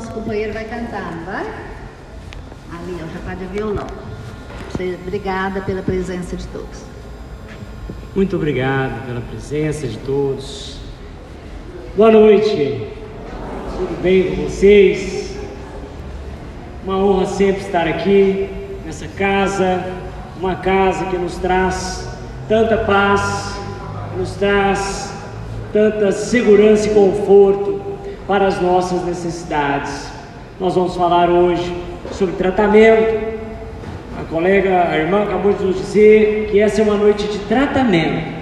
nosso companheiro vai cantar, não vai? Ali, ó, já pode violão. Obrigada pela presença de todos. Muito obrigado pela presença de todos. Boa noite. Tudo bem com vocês? Uma honra sempre estar aqui nessa casa, uma casa que nos traz tanta paz, nos traz tanta segurança e conforto para as nossas necessidades. Nós vamos falar hoje sobre tratamento. A colega, a irmã acabou de nos dizer que essa é uma noite de tratamento.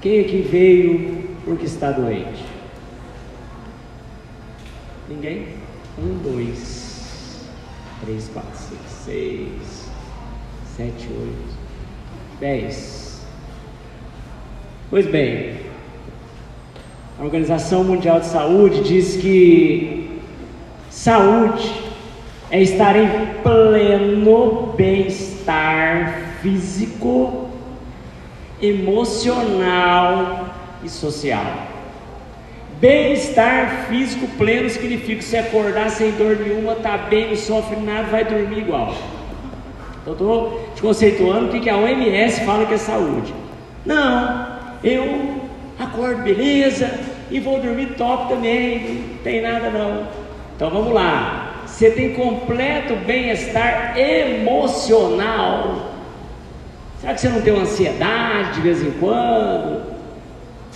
Quem aqui veio porque está doente? Ninguém? Um, dois, três, quatro, cinco, seis, sete, oito, dez. Pois bem, a Organização Mundial de Saúde diz que saúde é estar em pleno bem-estar físico, emocional e social. Bem-estar físico pleno significa se acordar sem dor nenhuma, tá bem, não sofre nada, vai dormir igual. Então estou te conceituando o que a OMS fala que é saúde. Não, eu acordo beleza e vou dormir top também, não tem nada não. Então vamos lá. Você tem completo bem-estar emocional. Será que você não tem uma ansiedade de vez em quando?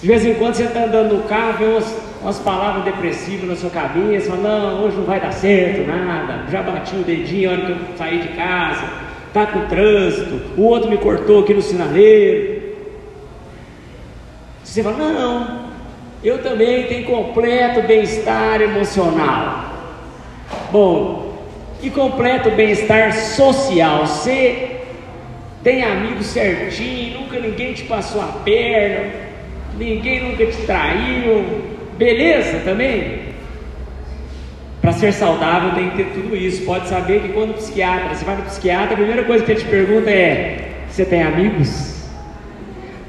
De vez em quando você está andando no carro, vê umas, umas palavras depressivas na sua cabeça, não, hoje não vai dar certo, nada, já bati o dedinho na hora que eu saí de casa, tá com trânsito, o outro me cortou aqui no sinaleiro. Você fala, não, eu também tenho completo bem-estar emocional. Bom, e completo bem-estar social. Você tem amigos certinho, nunca ninguém te passou a perna, ninguém nunca te traiu. Beleza também? Para ser saudável tem que ter tudo isso. Pode saber que quando o psiquiatra, você vai no psiquiatra, a primeira coisa que ele te pergunta é: você tem amigos?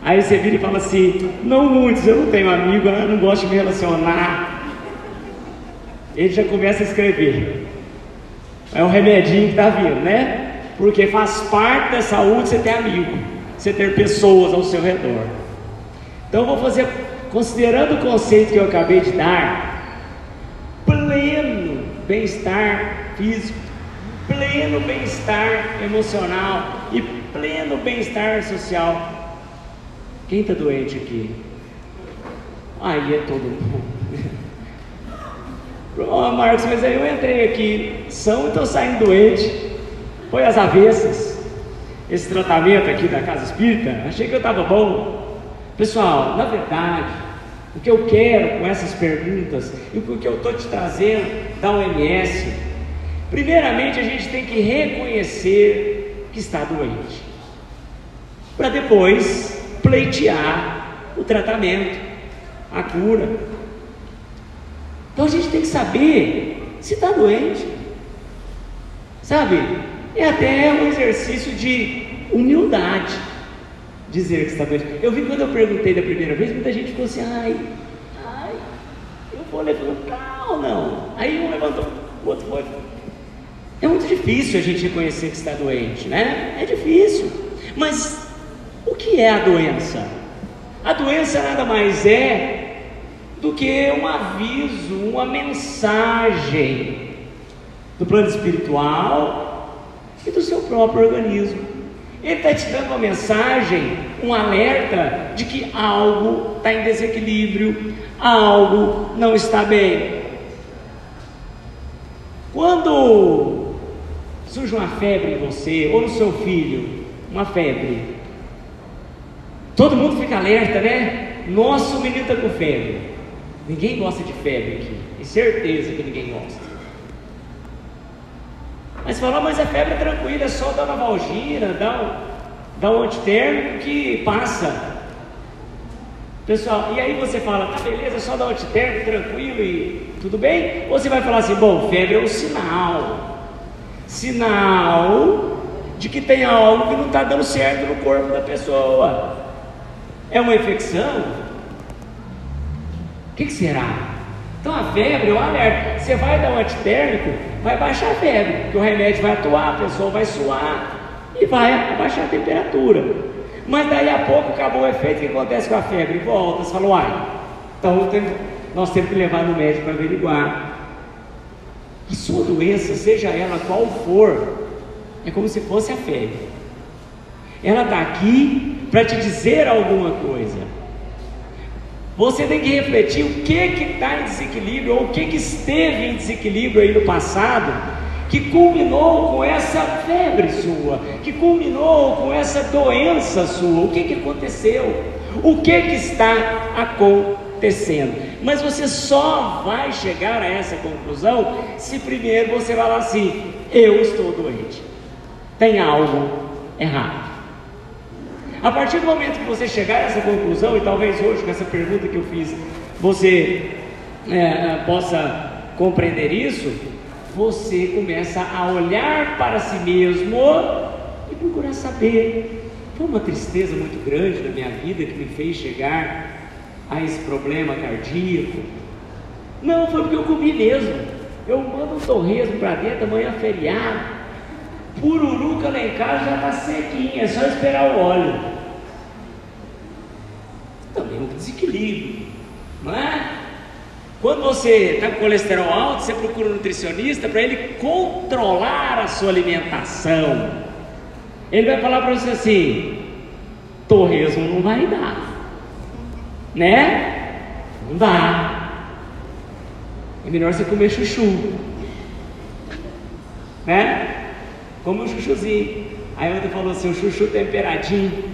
Aí você vira e fala assim: não muitos, eu não tenho amigo, eu não gosto de me relacionar. Ele já começa a escrever. É um remedinho que está vindo, né? Porque faz parte da saúde você ter amigo, você ter pessoas ao seu redor. Então vou fazer, considerando o conceito que eu acabei de dar, pleno bem-estar físico, pleno bem-estar emocional e pleno bem-estar social. Quem está doente aqui? Aí é todo mundo. oh, Marcos, mas aí eu entrei aqui, são e estou saindo doente. Foi as avessas. Esse tratamento aqui da Casa Espírita, achei que eu estava bom. Pessoal, na verdade, o que eu quero com essas perguntas e o que eu estou te trazendo da OMS, primeiramente a gente tem que reconhecer que está doente, para depois pleitear o tratamento, a cura. Então a gente tem que saber se está doente. Sabe? É até um exercício de humildade dizer que está doente. Eu vi quando eu perguntei da primeira vez, muita gente ficou assim, ai, ai, eu vou levantar ou não? Aí um levantou, o outro foi. É muito difícil a gente reconhecer que está doente, né? É difícil. Mas o que é a doença? A doença nada mais é do que um aviso, uma mensagem do plano espiritual e do seu próprio organismo. Ele está te dando uma mensagem, um alerta de que algo está em desequilíbrio, algo não está bem. Quando surge uma febre em você, ou no seu filho, uma febre, Todo mundo fica alerta, né? Nossa, menino está com febre. Ninguém gosta de febre aqui. Tem certeza que ninguém gosta. Mas fala, mas a febre é tranquila, é só dar uma valgina, dar um, dar um antitérmico que passa. Pessoal, e aí você fala, tá beleza, é só dar um antitérmico, tranquilo e tudo bem? Ou você vai falar assim, bom, febre é um sinal. Sinal de que tem algo que não está dando certo no corpo da pessoa. É uma infecção? O que, que será? Então a febre é um alerta. Você vai dar um antitérmico, vai baixar a febre, porque o remédio vai atuar, a pessoa vai suar e vai abaixar a temperatura. Mas daí a pouco acabou o efeito, o que acontece com a febre? Volta, você fala, então nós temos que levar no médico para averiguar. A sua doença, seja ela qual for, é como se fosse a febre. Ela está aqui para te dizer alguma coisa. Você tem que refletir o que está em desequilíbrio, ou o que, que esteve em desequilíbrio aí no passado, que culminou com essa febre sua, que culminou com essa doença sua. O que, que aconteceu? O que, que está acontecendo? Mas você só vai chegar a essa conclusão se primeiro você falar assim: eu estou doente, tem algo errado. A partir do momento que você chegar a essa conclusão, e talvez hoje com essa pergunta que eu fiz, você é, possa compreender isso, você começa a olhar para si mesmo e procurar saber. Foi uma tristeza muito grande na minha vida que me fez chegar a esse problema cardíaco. Não, foi porque eu comi mesmo. Eu mando um torresmo para dentro, amanhã é feriado. Pururuca lá em casa já está sequinha, é só esperar o óleo. Desequilíbrio, não é? Quando você está com colesterol alto, você procura um nutricionista para ele controlar a sua alimentação. Ele vai falar para você assim: torresmo não vai dar, né? Não dá. É melhor você comer chuchu, né? Como um chuchuzinho. Aí outra falou assim, o chuchu temperadinho.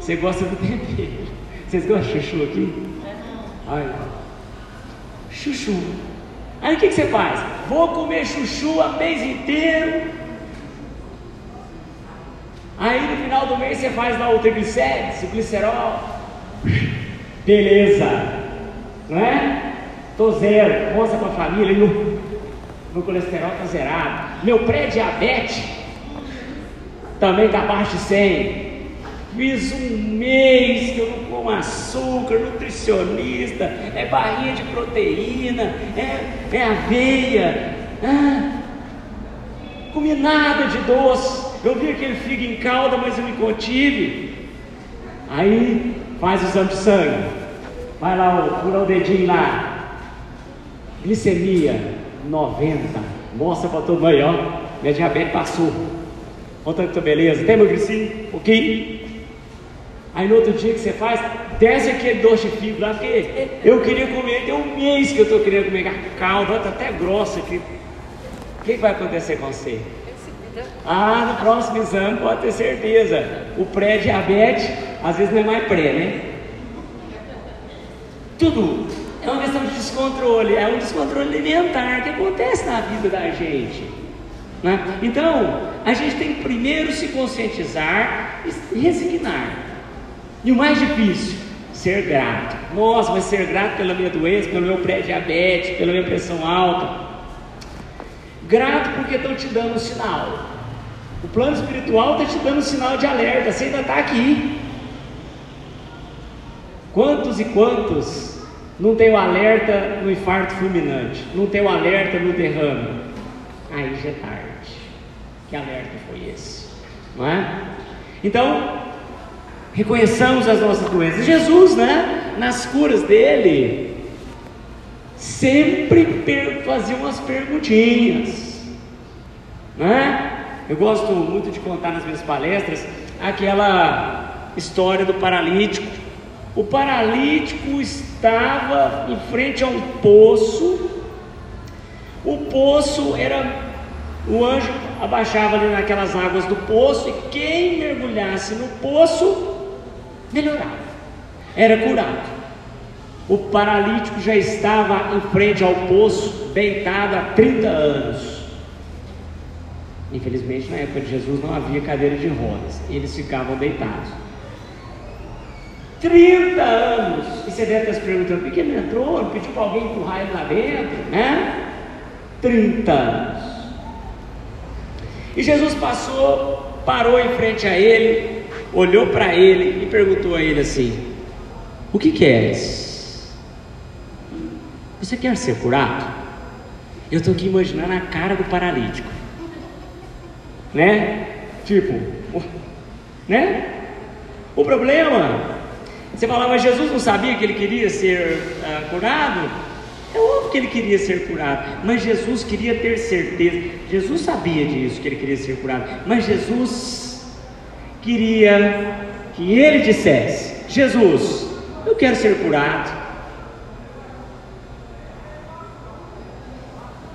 Você gosta do tempero. Vocês gostam de chuchu aqui? Olha. Chuchu. Aí o que, que você faz? Vou comer chuchu a mês inteiro. Aí no final do mês você faz lá o triglicérides, o glicerol. Beleza. Não é? Tô zero. Mostra com a família. Meu, meu colesterol tá zerado. Meu pré-diabetes também está abaixo de 100. Fiz um mês que eu não como açúcar, nutricionista, é barrinha de proteína, é, é aveia, ah, comi nada de doce. Eu vi aquele figo em calda, mas eu me contive. Aí faz o exame de sangue, vai lá, fura o dedinho lá, glicemia 90, mostra para mundo aí, ó, minha diabetes passou. Conta que beleza, tem meu gricinho? Um pouquinho. Aí no outro dia que você faz, desce aquele doce de fibra lá, porque eu queria comer, tem um mês que eu estou querendo comer calda, está até grossa aqui. O que, que vai acontecer com você? Ah, no próximo exame pode ter certeza. O pré-diabetes, às vezes não é mais pré, né? Tudo é uma questão de descontrole, é um descontrole alimentar que acontece na vida da gente. Né? Então, a gente tem que primeiro se conscientizar e resignar. E o mais difícil, ser grato. Nossa, mas ser grato pela minha doença, pelo meu pré-diabetes, pela minha pressão alta. Grato porque estão te dando um sinal. O plano espiritual está te dando um sinal de alerta. Você ainda está aqui. Quantos e quantos não tem o alerta no infarto fulminante? Não tem o alerta no derrame? Aí já é tarde. Que alerta foi esse? Não é? Então, reconheçamos as nossas doenças. Jesus, né, nas curas dele, sempre fazia umas perguntinhas. Né? Eu gosto muito de contar nas minhas palestras aquela história do paralítico. O paralítico estava em frente a um poço. O poço era o anjo abaixava ali naquelas águas do poço e quem mergulhasse no poço melhorava, era curado. O paralítico já estava em frente ao poço, deitado há 30 anos. Infelizmente, na época de Jesus não havia cadeira de rodas, eles ficavam deitados. 30 anos! E você deve estar se perguntando: por que ele entrou? Pediu para alguém empurrar ele lá dentro? Né? 30 anos. E Jesus passou, parou em frente a ele, olhou para ele e perguntou a ele assim: O que queres? Você quer ser curado? Eu estou aqui imaginando a cara do paralítico, né? Tipo, né? O problema, você fala, mas Jesus não sabia que ele queria ser uh, curado? É óbvio que ele queria ser curado, mas Jesus queria ter certeza. Jesus sabia disso, que ele queria ser curado, mas Jesus queria que ele dissesse: Jesus, eu quero ser curado.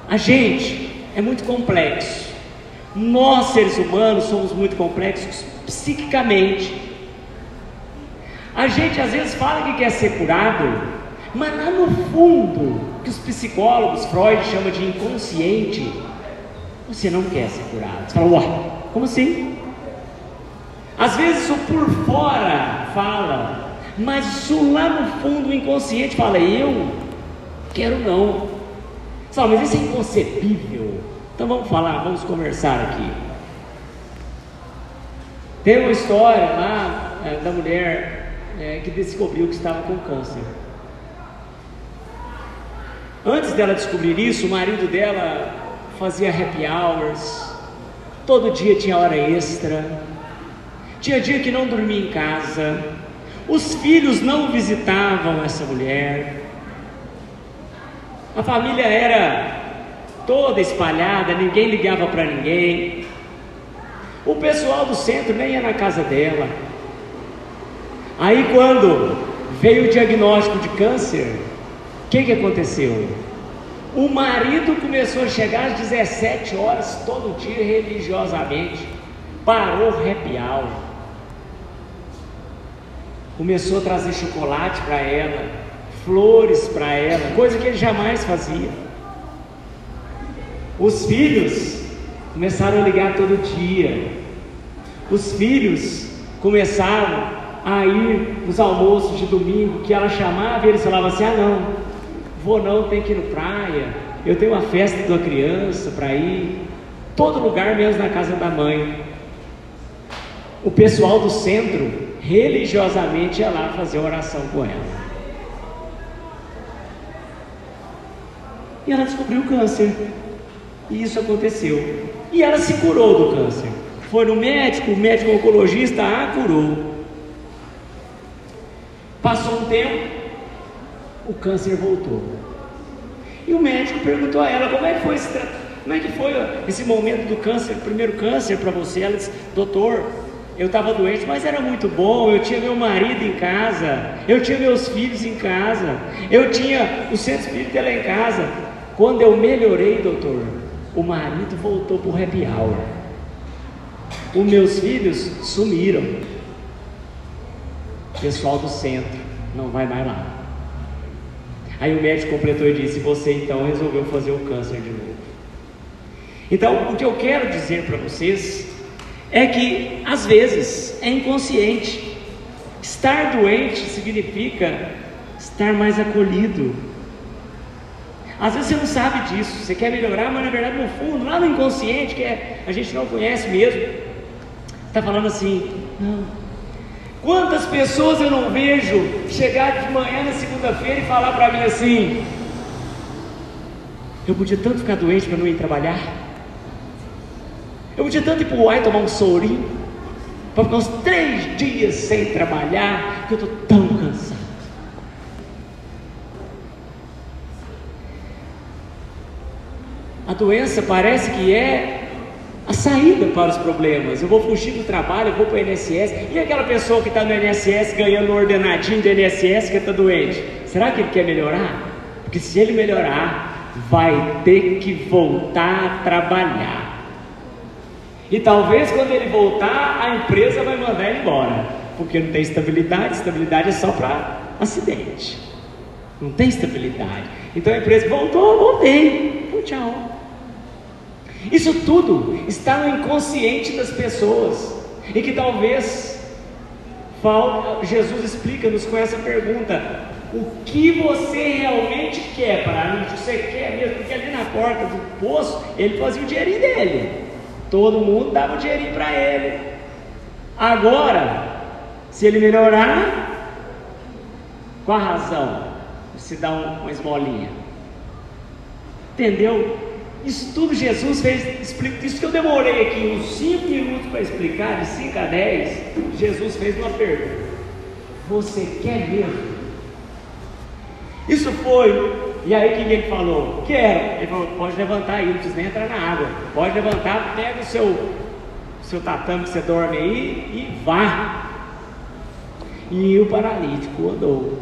A gente é muito complexo. Nós, seres humanos, somos muito complexos psiquicamente. A gente às vezes fala que quer ser curado, mas lá no fundo, que os psicólogos, Freud chama de inconsciente, você não quer ser curado. Você fala, uai, como assim? Às vezes o por fora fala, mas o lá no fundo o inconsciente fala, eu quero não. Fala, mas isso é inconcebível. Então vamos falar, vamos conversar aqui. Tem uma história lá é, da mulher é, que descobriu que estava com câncer. Antes dela descobrir isso, o marido dela fazia happy hours, todo dia tinha hora extra, tinha dia que não dormia em casa, os filhos não visitavam essa mulher, a família era toda espalhada, ninguém ligava para ninguém, o pessoal do centro nem ia na casa dela. Aí quando veio o diagnóstico de câncer, o que, que aconteceu? O marido começou a chegar às 17 horas todo dia religiosamente. Parou happy hour. Começou a trazer chocolate para ela, flores para ela, coisa que ele jamais fazia. Os filhos começaram a ligar todo dia. Os filhos começaram a ir nos almoços de domingo que ela chamava e eles falavam assim: ah, não, Vou não, tem que ir no praia. Eu tenho uma festa uma criança para ir. Todo lugar, menos na casa da mãe. O pessoal do centro religiosamente ia lá fazer oração com ela. E ela descobriu o câncer. E isso aconteceu. E ela se curou do câncer. Foi no médico, o médico oncologista a curou. Passou um tempo, o câncer voltou. E o médico perguntou a ela como é que foi esse, como é que foi esse momento do câncer, primeiro câncer para você? Ela disse, doutor, eu estava doente, mas era muito bom. Eu tinha meu marido em casa, eu tinha meus filhos em casa, eu tinha o centro espírita lá em casa. Quando eu melhorei, doutor, o marido voltou para o happy hour. Os meus filhos sumiram. Pessoal do centro não vai mais lá. Aí o médico completou e disse: Você então resolveu fazer o câncer de novo. Então, o que eu quero dizer para vocês é que às vezes é inconsciente. Estar doente significa estar mais acolhido. Às vezes você não sabe disso, você quer melhorar, mas na verdade no fundo, lá no inconsciente, que é, a gente não conhece mesmo, está falando assim: não, Quantas pessoas eu não vejo chegar de manhã na segunda-feira e falar para mim assim: Eu podia tanto ficar doente para não ir trabalhar. Eu podia tanto ir para o UAI tomar um sorinho, para ficar uns três dias sem trabalhar, que eu estou tão cansado. A doença parece que é a saída para os problemas. Eu vou fugir do trabalho, eu vou para o INSS. E aquela pessoa que está no INSS ganhando um ordenadinho do INSS que está doente? Será que ele quer melhorar? Porque se ele melhorar, vai ter que voltar a trabalhar. E talvez quando ele voltar, a empresa vai mandar ele embora. Porque não tem estabilidade, estabilidade é só para acidente. Não tem estabilidade. Então a empresa voltou, voltei. Então, tchau. Isso tudo está no inconsciente das pessoas e que talvez Jesus explica-nos com essa pergunta: o que você realmente quer para mim? Você quer mesmo? Porque ali na porta do poço ele fazia o dinheirinho dele, todo mundo dava o dinheirinho para ele. Agora, se ele melhorar, qual a razão? Se dá uma esmolinha. Entendeu? Isso tudo Jesus fez, explica, isso que eu demorei aqui uns 5 minutos para explicar, de 5 a 10, Jesus fez uma pergunta. Você quer mesmo? Isso foi, e aí o que ele falou? Quero. Ele falou, pode levantar aí, não precisa nem entrar na água. Pode levantar, pega o seu, seu tatame que você dorme aí e vá. E o paralítico andou.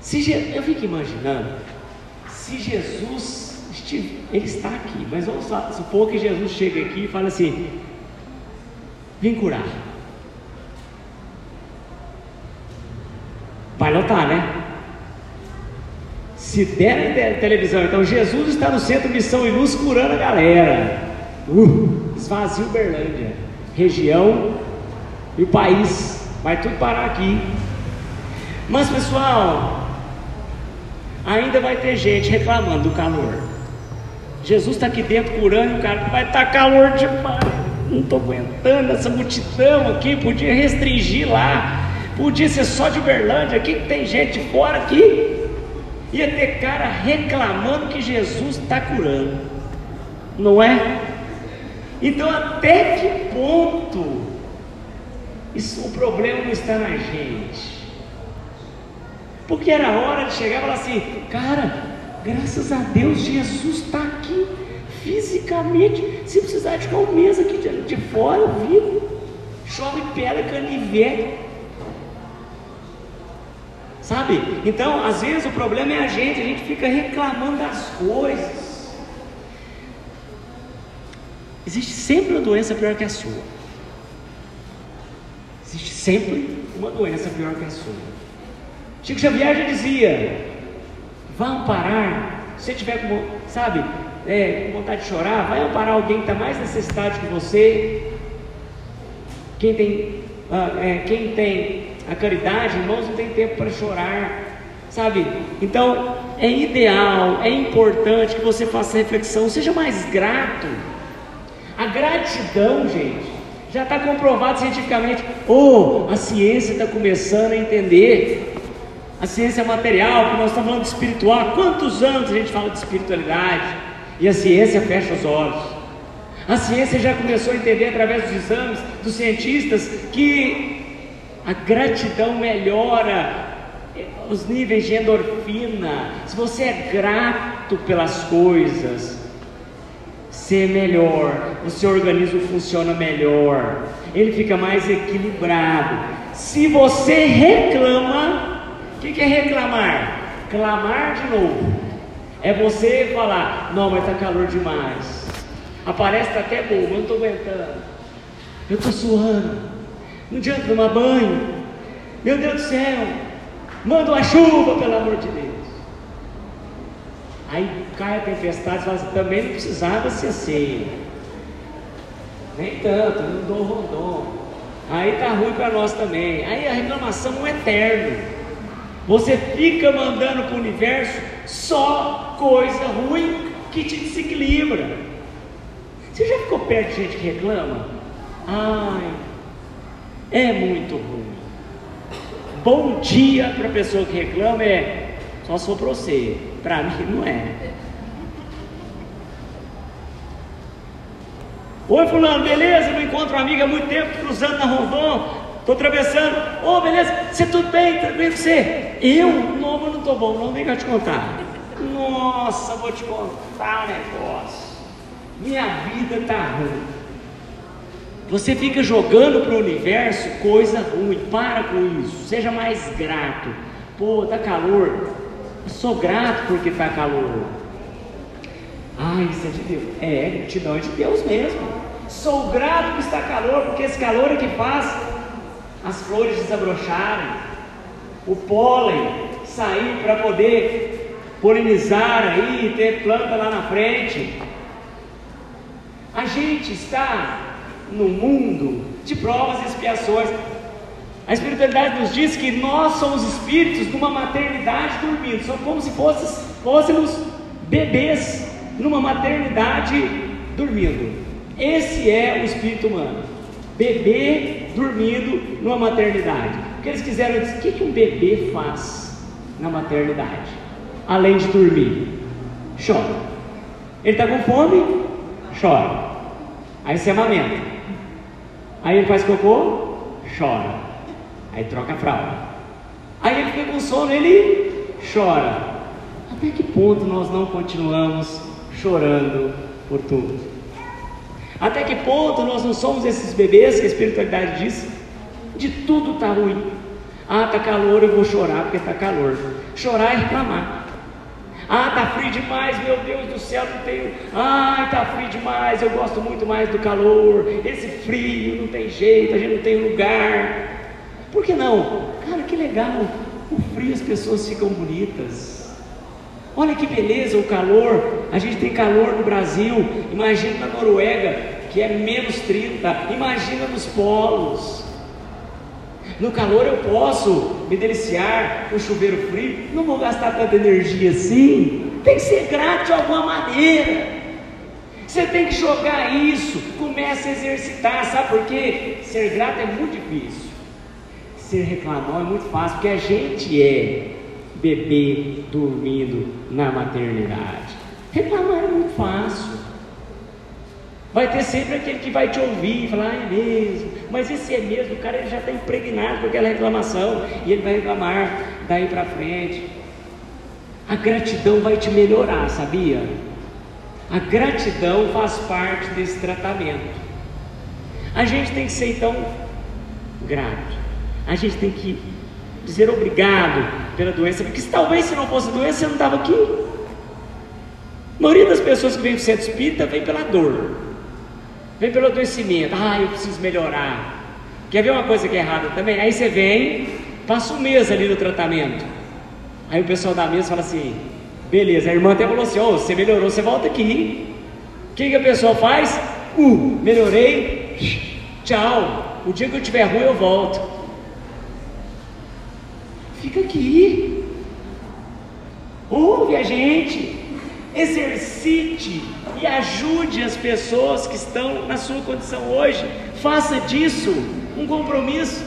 Se, eu fico imaginando, se Jesus, ele está aqui, mas vamos supor que Jesus chega aqui e fala assim: vem curar. Vai lotar, né? Se der na televisão, então Jesus está no centro Missão e Luz curando a galera. Uh, esvazia Uberlândia, região e o país. Vai tudo parar aqui. Mas pessoal, ainda vai ter gente reclamando do calor. Jesus está aqui dentro curando e o cara vai estar tá calor demais. Não estou aguentando essa multidão aqui. Podia restringir lá. Podia ser só de Uberlândia, aqui que tem gente fora aqui. Ia ter cara reclamando que Jesus está curando, não é? Então, até que ponto isso, o problema não está na gente? Porque era hora de chegar e falar assim, cara, graças a Deus Jesus está aqui fisicamente. Se precisar de ficar um mês aqui de, de fora, eu vivo. Chove pedra, canivete. Sabe? Então, às vezes o problema é a gente, a gente fica reclamando das coisas. Existe sempre uma doença pior que a sua. Existe sempre uma doença pior que a sua. Chico Xavier já dizia: vá amparar, se você tiver com, sabe, é, com vontade de chorar, vai amparar alguém que está mais necessitado que você. Quem tem, ah, é, quem tem a caridade, irmãos, não tem tempo para chorar, sabe? Então, é ideal, é importante que você faça reflexão, seja mais grato. A gratidão, gente, já está comprovado cientificamente. Oh, a ciência está começando a entender. A ciência material, porque nós estamos falando de espiritual. Há quantos anos a gente fala de espiritualidade? E a ciência fecha os olhos. A ciência já começou a entender através dos exames dos cientistas que a gratidão melhora os níveis de endorfina. Se você é grato pelas coisas, ser melhor, o seu organismo funciona melhor, ele fica mais equilibrado. Se você reclama, o que, que é reclamar? Clamar de novo. É você falar, não, mas está calor demais. Aparece tá até bom, mas não estou aguentando. Eu estou suando. Não adianta tomar banho. Meu Deus do céu, manda uma chuva, pelo amor de Deus. Aí cai a tempestade fala assim, também não precisava ser assim. Nem tanto, não dou rondon. Aí tá ruim para nós também. Aí a reclamação é eterno. Você fica mandando para o universo só coisa ruim que te desequilibra. Você já ficou perto de gente que reclama? Ai, é muito ruim. Bom dia para a pessoa que reclama é só para você, para mim não é. Oi fulano, beleza? Não encontro uma amiga há muito tempo, cruzando na Rondon, estou atravessando. Ô, oh, beleza? Você tudo bem? Tranquilo você? Eu? Não, mas não estou bom, não vem cá te contar. Nossa, vou te contar um negócio. Minha vida está ruim. Você fica jogando para o universo coisa ruim. Para com isso. Seja mais grato. Pô, tá calor. Eu sou grato porque tá calor. Ah, isso é de Deus. É, gratidão é de Deus mesmo. Sou grato que está calor, porque esse calor é que faz as flores desabrocharem, o pólen sair para poder polinizar aí, ter planta lá na frente. A gente está no mundo de provas e expiações. A espiritualidade nos diz que nós somos espíritos numa maternidade dormindo, somos como se fôssemos, fôssemos bebês numa maternidade dormindo. Esse é o espírito humano, bebê dormindo numa maternidade. O que eles quiseram dizer, o que, que um bebê faz na maternidade? além de dormir? Chora. Ele está com fome? Chora. Aí você amamenta. Aí ele faz cocô? Chora. Aí troca a fralda. Aí ele fica com sono, ele chora. Até que ponto nós não continuamos chorando por tudo? Até que ponto nós não somos esses bebês que a espiritualidade diz? De tudo está ruim. Ah, está calor, eu vou chorar porque está calor. Chorar é reclamar. Ah, está frio demais, meu Deus do céu, não tenho. Ah, está frio demais, eu gosto muito mais do calor. Esse frio, não tem jeito, a gente não tem lugar. Por que não? Cara, que legal. O frio as pessoas ficam bonitas. Olha que beleza o calor. A gente tem calor no Brasil. Imagina na Noruega, que é menos 30. Imagina nos polos. No calor eu posso me deliciar no chuveiro frio. Não vou gastar tanta energia assim. Tem que ser grato de alguma maneira. Você tem que jogar isso. Comece a exercitar. Sabe por quê? Ser grato é muito difícil. Ser reclamão é muito fácil, porque a gente é bebê dormindo na maternidade. Reclamar é muito fácil. Vai ter sempre aquele que vai te ouvir e falar, ah, é mesmo. Mas esse é mesmo, o cara ele já está impregnado com aquela reclamação. E ele vai reclamar daí para frente. A gratidão vai te melhorar, sabia? A gratidão faz parte desse tratamento. A gente tem que ser então grato. A gente tem que dizer obrigado pela doença, porque talvez se não fosse doença, você não estava aqui. A maioria das pessoas que vem para o centro espírita vem pela dor, vem pelo adoecimento. Ah, eu preciso melhorar. Quer ver uma coisa que é errada também? Aí você vem, passa um mês ali no tratamento. Aí o pessoal da mesa fala assim: beleza, a irmã até falou assim: oh, você melhorou, você volta aqui. O que, que a pessoa faz? Uh, melhorei, tchau. O dia que eu tiver ruim, eu volto. Fica aqui. Ouve a gente. Exercite e ajude as pessoas que estão na sua condição hoje. Faça disso um compromisso.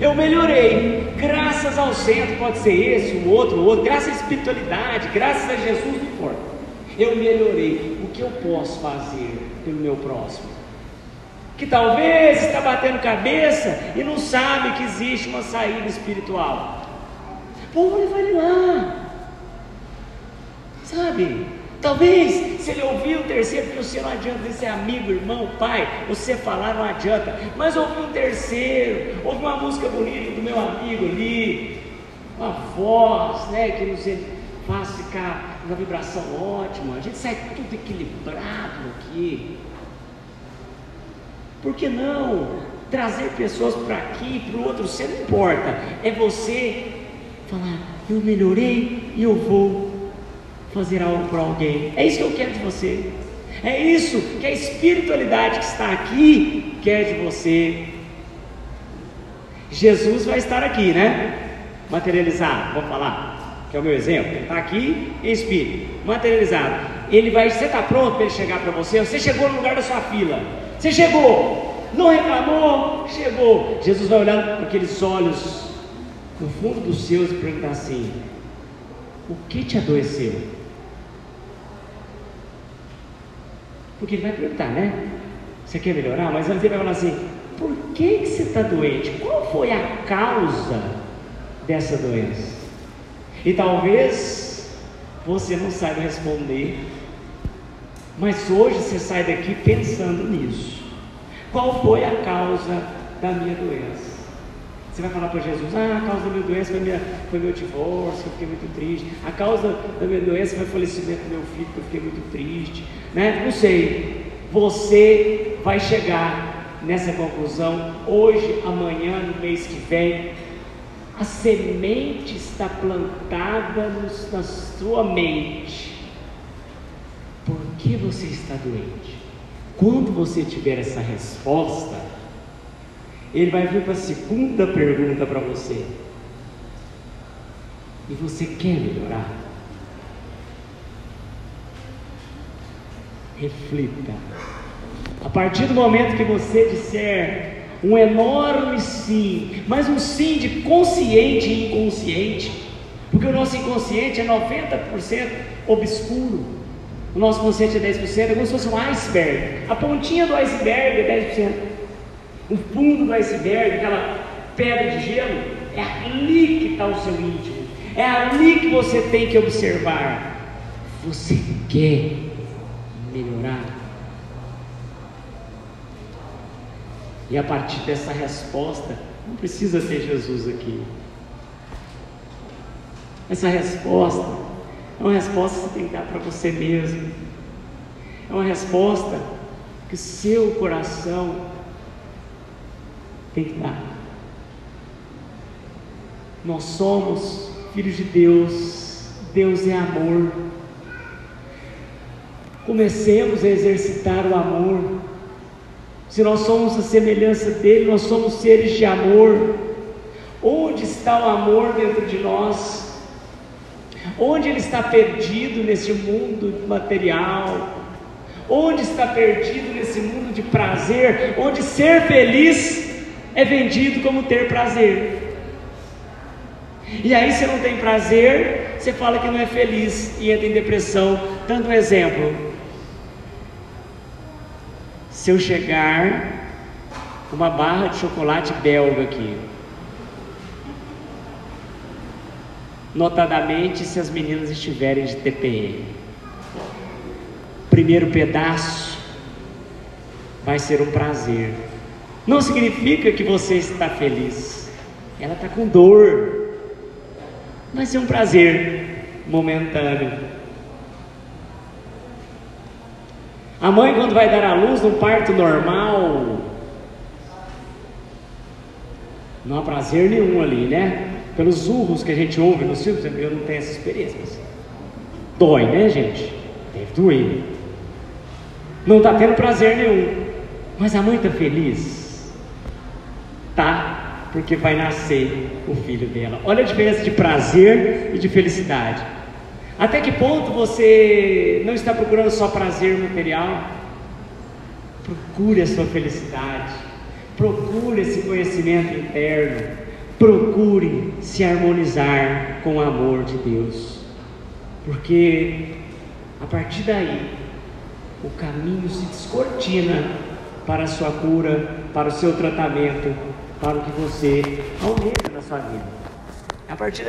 Eu melhorei, graças ao centro, pode ser esse, o outro, o outro, graças à espiritualidade, graças a Jesus, não importa. Eu melhorei. O que eu posso fazer pelo meu próximo? que talvez está batendo cabeça e não sabe que existe uma saída espiritual. Pô, ele lá. Sabe? Talvez se ele ouvir o terceiro, porque você não adianta ser amigo, irmão, pai, você falar não adianta, mas ouvir um terceiro, ouvir uma música bonita do meu amigo ali, uma voz, né, que nos faz ficar uma vibração ótima, a gente sai tudo equilibrado aqui. Por que não trazer pessoas para aqui, para o outro? Você não importa, é você falar: eu melhorei e eu vou fazer algo para alguém. É isso que eu quero de você. É isso que a espiritualidade que está aqui quer de você. Jesus vai estar aqui, né? Materializado, vamos falar, que é o meu exemplo. Ele está aqui em espírito, materializado. Ele vai, você está pronto para ele chegar para você? Você chegou no lugar da sua fila. Você chegou, não reclamou, chegou. Jesus vai olhar com aqueles olhos no fundo dos seus e perguntar assim: O que te adoeceu? Porque ele vai perguntar, né? Você quer melhorar? Mas antes ele vai falar assim: Por que, que você está doente? Qual foi a causa dessa doença? E talvez você não saiba responder mas hoje você sai daqui pensando nisso. Qual foi a causa da minha doença? Você vai falar para Jesus: Ah, a causa da minha doença foi, minha, foi meu divórcio, eu fiquei muito triste. A causa da minha doença foi o falecimento do meu filho, que eu fiquei muito triste. Né? Não sei. Você vai chegar nessa conclusão hoje, amanhã, no mês que vem. A semente está plantada na sua mente por que você está doente? Quando você tiver essa resposta, ele vai vir para a segunda pergunta para você. E você quer melhorar? Reflita. A partir do momento que você disser um enorme sim, mas um sim de consciente e inconsciente, Porque o nosso inconsciente é 90% obscuro. O nosso consciente é 10%, é como se fosse um iceberg. A pontinha do iceberg é 10%. O fundo do iceberg, aquela pedra de gelo, é ali que está o seu íntimo. É ali que você tem que observar. Você quer melhorar? E a partir dessa resposta, não precisa ter Jesus aqui. Essa resposta é uma resposta que você tem que dar para você mesmo. É uma resposta que seu coração dar. Nós somos filhos de Deus, Deus é amor. Comecemos a exercitar o amor. Se nós somos a semelhança dele, nós somos seres de amor. Onde está o amor dentro de nós? Onde ele está perdido nesse mundo material? Onde está perdido nesse mundo de prazer? Onde ser feliz é vendido como ter prazer. E aí você não tem prazer, você fala que não é feliz e entra em depressão. Dando um exemplo. Se eu chegar uma barra de chocolate belga aqui, notadamente se as meninas estiverem de TPM. Primeiro pedaço vai ser um prazer. Não significa que você está feliz. Ela está com dor. Vai ser um prazer momentâneo. A mãe, quando vai dar à luz num parto normal, não há prazer nenhum ali, né? Pelos urros que a gente ouve nos filmes, eu não tenho essa experiência, dói, né, gente? Deve doer. Não está tendo prazer nenhum, mas a mãe está feliz? Tá, porque vai nascer o filho dela. Olha a diferença de prazer e de felicidade. Até que ponto você não está procurando só prazer material? Procure a sua felicidade, procure esse conhecimento interno, procure se harmonizar com o amor de Deus, porque a partir daí o caminho se descortina para a sua cura, para o seu tratamento, para o que você almeja na sua vida. A partir